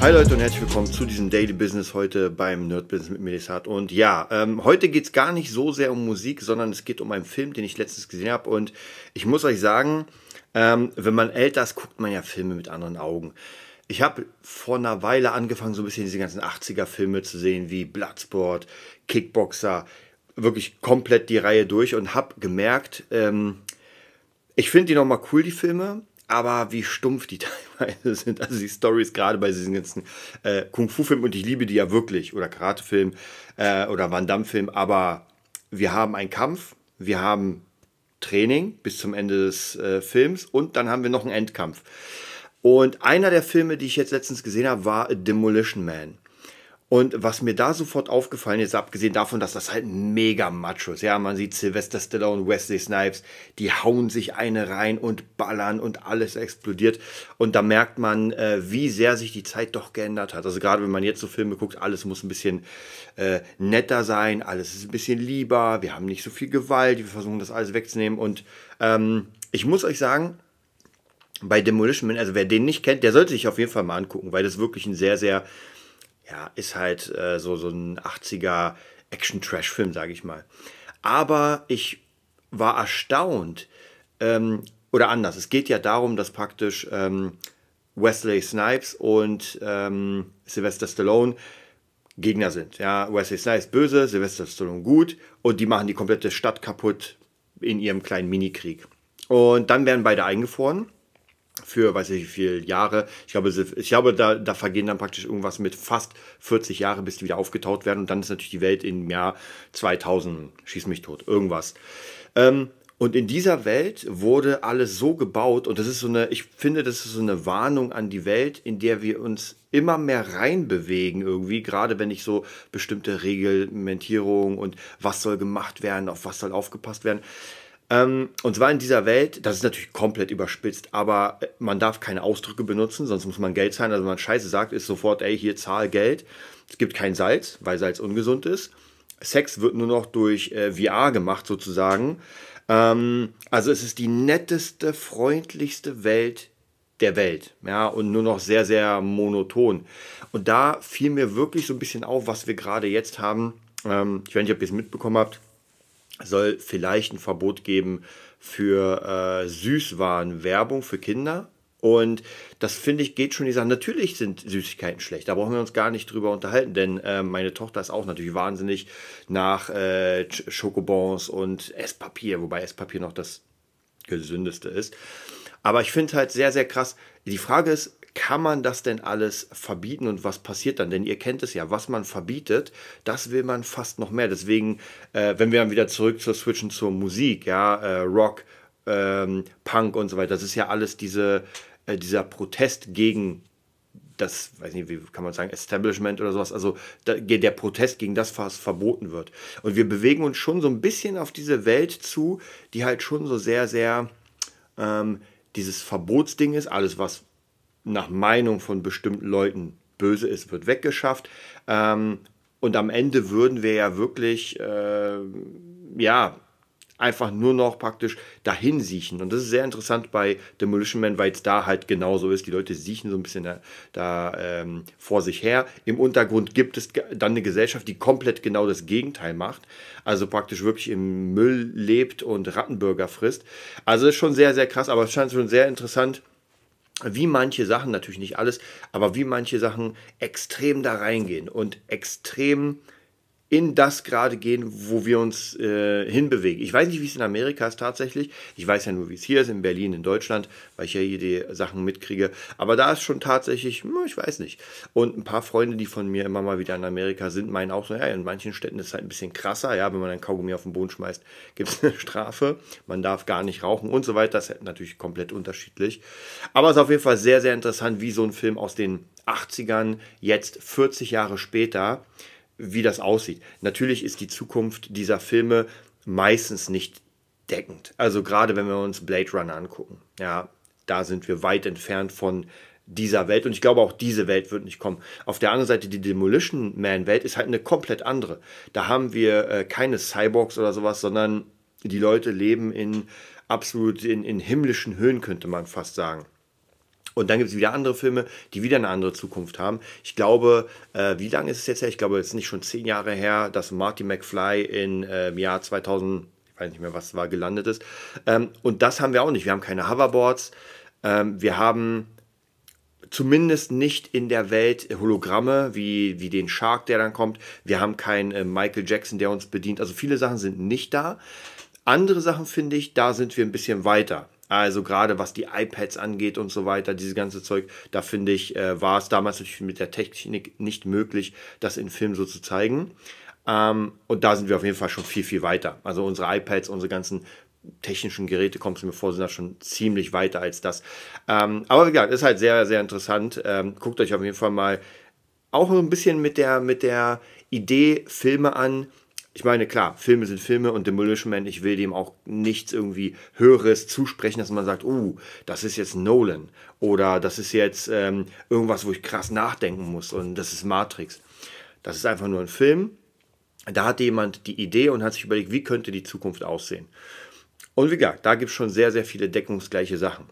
Hi Leute und herzlich willkommen zu diesem Daily Business heute beim Nerd Business mit Melisat. Und ja, ähm, heute geht es gar nicht so sehr um Musik, sondern es geht um einen Film, den ich letztens gesehen habe. Und ich muss euch sagen, ähm, wenn man älter ist, guckt man ja Filme mit anderen Augen. Ich habe vor einer Weile angefangen, so ein bisschen diese ganzen 80er-Filme zu sehen, wie Bloodsport, Kickboxer, wirklich komplett die Reihe durch und habe gemerkt, ähm, ich finde die nochmal cool, die Filme, aber wie stumpf die teilweise sind. Also die Stories gerade bei diesen ganzen äh, Kung-Fu-Filmen und ich liebe die ja wirklich oder Karate-Film äh, oder Van Damme-Film, aber wir haben einen Kampf, wir haben Training bis zum Ende des äh, Films und dann haben wir noch einen Endkampf. Und einer der Filme, die ich jetzt letztens gesehen habe, war Demolition Man. Und was mir da sofort aufgefallen ist, abgesehen davon, dass das halt mega macho ist. Ja, man sieht Sylvester Stallone, Wesley Snipes, die hauen sich eine rein und ballern und alles explodiert. Und da merkt man, äh, wie sehr sich die Zeit doch geändert hat. Also gerade wenn man jetzt so Filme guckt, alles muss ein bisschen äh, netter sein, alles ist ein bisschen lieber, wir haben nicht so viel Gewalt, wir versuchen das alles wegzunehmen. Und ähm, ich muss euch sagen, bei Demolition Man, also wer den nicht kennt, der sollte sich auf jeden Fall mal angucken, weil das wirklich ein sehr, sehr ja, ist halt äh, so, so ein 80er Action-Trash-Film, sage ich mal. Aber ich war erstaunt, ähm, oder anders, es geht ja darum, dass praktisch ähm, Wesley Snipes und ähm, Sylvester Stallone Gegner sind. Ja, Wesley Snipes böse, Sylvester Stallone gut und die machen die komplette Stadt kaputt in ihrem kleinen Minikrieg. Und dann werden beide eingefroren für, weiß ich wie viele Jahre. Ich glaube, ich glaube da, da vergehen dann praktisch irgendwas mit fast 40 Jahre, bis die wieder aufgetaut werden. Und dann ist natürlich die Welt im Jahr 2000, schieß mich tot, irgendwas. Ähm, und in dieser Welt wurde alles so gebaut, und das ist so eine, ich finde, das ist so eine Warnung an die Welt, in der wir uns immer mehr reinbewegen irgendwie, gerade wenn ich so bestimmte Reglementierung und was soll gemacht werden, auf was soll aufgepasst werden. Ähm, und zwar in dieser Welt, das ist natürlich komplett überspitzt, aber äh, man darf keine Ausdrücke benutzen, sonst muss man Geld zahlen. Also wenn man Scheiße sagt, ist sofort, ey, hier zahl Geld. Es gibt kein Salz, weil Salz ungesund ist. Sex wird nur noch durch äh, VR gemacht sozusagen. Ähm, also es ist die netteste, freundlichste Welt der Welt. Ja, und nur noch sehr, sehr monoton. Und da fiel mir wirklich so ein bisschen auf, was wir gerade jetzt haben. Ähm, ich weiß nicht, ob ihr es mitbekommen habt soll vielleicht ein Verbot geben für äh, Süßwarenwerbung für Kinder. Und das finde ich geht schon die Sache. Natürlich sind Süßigkeiten schlecht, da brauchen wir uns gar nicht drüber unterhalten, denn äh, meine Tochter ist auch natürlich wahnsinnig nach äh, Schokobons und Esspapier, wobei Esspapier noch das gesündeste ist. Aber ich finde halt sehr, sehr krass. Die Frage ist, kann man das denn alles verbieten und was passiert dann? Denn ihr kennt es ja, was man verbietet, das will man fast noch mehr. Deswegen, äh, wenn wir dann wieder zurück zur Switchen zur Musik, ja, äh, Rock, ähm, Punk und so weiter, das ist ja alles diese, äh, dieser Protest gegen das, weiß nicht, wie kann man sagen, Establishment oder sowas, also der Protest gegen das, was verboten wird. Und wir bewegen uns schon so ein bisschen auf diese Welt zu, die halt schon so sehr, sehr ähm, dieses Verbotsding ist, alles was nach Meinung von bestimmten Leuten böse ist, wird weggeschafft. Ähm, und am Ende würden wir ja wirklich, äh, ja, einfach nur noch praktisch dahin siechen. Und das ist sehr interessant bei Demolition Man, weil es da halt genauso ist. Die Leute siechen so ein bisschen da, da ähm, vor sich her. Im Untergrund gibt es dann eine Gesellschaft, die komplett genau das Gegenteil macht. Also praktisch wirklich im Müll lebt und Rattenbürger frisst. Also ist schon sehr, sehr krass, aber es scheint schon sehr interessant wie manche Sachen, natürlich nicht alles, aber wie manche Sachen extrem da reingehen und extrem in das gerade gehen, wo wir uns äh, hinbewegen. Ich weiß nicht, wie es in Amerika ist tatsächlich. Ich weiß ja nur, wie es hier ist, in Berlin, in Deutschland, weil ich ja hier die Sachen mitkriege. Aber da ist schon tatsächlich, hm, ich weiß nicht. Und ein paar Freunde, die von mir immer mal wieder in Amerika sind, meinen auch so, ja, in manchen Städten ist es halt ein bisschen krasser. Ja, wenn man ein Kaugummi auf den Boden schmeißt, gibt es eine Strafe. Man darf gar nicht rauchen und so weiter. Das ist natürlich komplett unterschiedlich. Aber es ist auf jeden Fall sehr, sehr interessant, wie so ein Film aus den 80ern jetzt 40 Jahre später wie das aussieht. Natürlich ist die Zukunft dieser Filme meistens nicht deckend. Also gerade wenn wir uns Blade Runner angucken, ja, da sind wir weit entfernt von dieser Welt und ich glaube auch diese Welt wird nicht kommen. Auf der anderen Seite die Demolition Man Welt ist halt eine komplett andere. Da haben wir äh, keine Cyborgs oder sowas, sondern die Leute leben in absolut in, in himmlischen Höhen, könnte man fast sagen. Und dann gibt es wieder andere Filme, die wieder eine andere Zukunft haben. Ich glaube, äh, wie lange ist es jetzt her? Ich glaube, es ist nicht schon zehn Jahre her, dass Marty McFly in, äh, im Jahr 2000, ich weiß nicht mehr, was war, gelandet ist. Ähm, und das haben wir auch nicht. Wir haben keine Hoverboards. Ähm, wir haben zumindest nicht in der Welt Hologramme wie, wie den Shark, der dann kommt. Wir haben keinen äh, Michael Jackson, der uns bedient. Also viele Sachen sind nicht da. Andere Sachen finde ich, da sind wir ein bisschen weiter. Also gerade was die iPads angeht und so weiter, dieses ganze Zeug, da finde ich, äh, war es damals natürlich mit der Technik nicht möglich, das in Film so zu zeigen. Ähm, und da sind wir auf jeden Fall schon viel, viel weiter. Also unsere iPads, unsere ganzen technischen Geräte, kommt es mir vor, sind da schon ziemlich weiter als das. Ähm, aber wie gesagt, ist halt sehr, sehr interessant. Ähm, guckt euch auf jeden Fall mal auch ein bisschen mit der, mit der Idee Filme an, ich meine, klar, Filme sind Filme und Demolition Man, ich will dem auch nichts irgendwie Höheres zusprechen, dass man sagt, uh, das ist jetzt Nolan oder das ist jetzt ähm, irgendwas, wo ich krass nachdenken muss und das ist Matrix. Das ist einfach nur ein Film. Da hatte jemand die Idee und hat sich überlegt, wie könnte die Zukunft aussehen. Und wie gesagt, da gibt es schon sehr, sehr viele deckungsgleiche Sachen.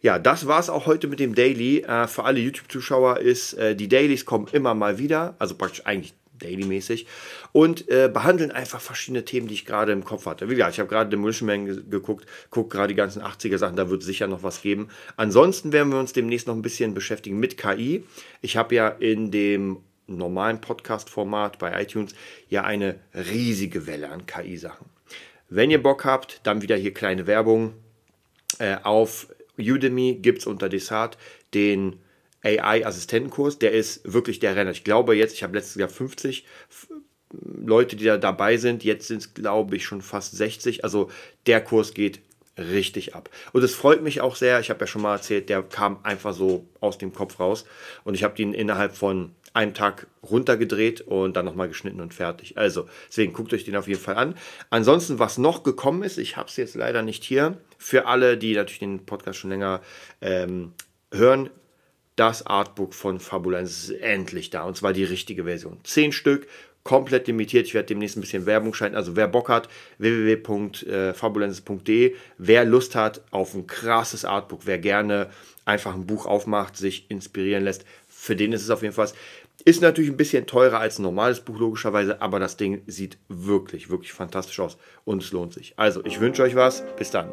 Ja, das war es auch heute mit dem Daily. Äh, für alle YouTube-Zuschauer ist, äh, die Dailies kommen immer mal wieder, also praktisch eigentlich daily-mäßig und äh, behandeln einfach verschiedene Themen, die ich gerade im Kopf hatte. Wie gesagt, ich habe gerade Demolition Man ge geguckt, gucke gerade die ganzen 80er-Sachen, da wird es sicher noch was geben. Ansonsten werden wir uns demnächst noch ein bisschen beschäftigen mit KI. Ich habe ja in dem normalen Podcast-Format bei iTunes ja eine riesige Welle an KI-Sachen. Wenn ihr Bock habt, dann wieder hier kleine Werbung. Äh, auf Udemy gibt es unter Desart den AI-Assistentenkurs, der ist wirklich der Renner. Ich glaube jetzt, ich habe letztes Jahr 50 Leute, die da dabei sind. Jetzt sind es, glaube ich, schon fast 60. Also der Kurs geht richtig ab. Und es freut mich auch sehr. Ich habe ja schon mal erzählt, der kam einfach so aus dem Kopf raus. Und ich habe ihn innerhalb von einem Tag runtergedreht und dann nochmal geschnitten und fertig. Also, deswegen guckt euch den auf jeden Fall an. Ansonsten, was noch gekommen ist, ich habe es jetzt leider nicht hier. Für alle, die natürlich den Podcast schon länger ähm, hören, das Artbook von Fabulenz ist endlich da und zwar die richtige Version. Zehn Stück, komplett limitiert. Ich werde demnächst ein bisschen Werbung schalten. Also wer Bock hat, www.fabulensis.de. Wer Lust hat auf ein krasses Artbook, wer gerne einfach ein Buch aufmacht, sich inspirieren lässt, für den ist es auf jeden Fall. Ist natürlich ein bisschen teurer als ein normales Buch, logischerweise, aber das Ding sieht wirklich, wirklich fantastisch aus und es lohnt sich. Also, ich wünsche euch was. Bis dann.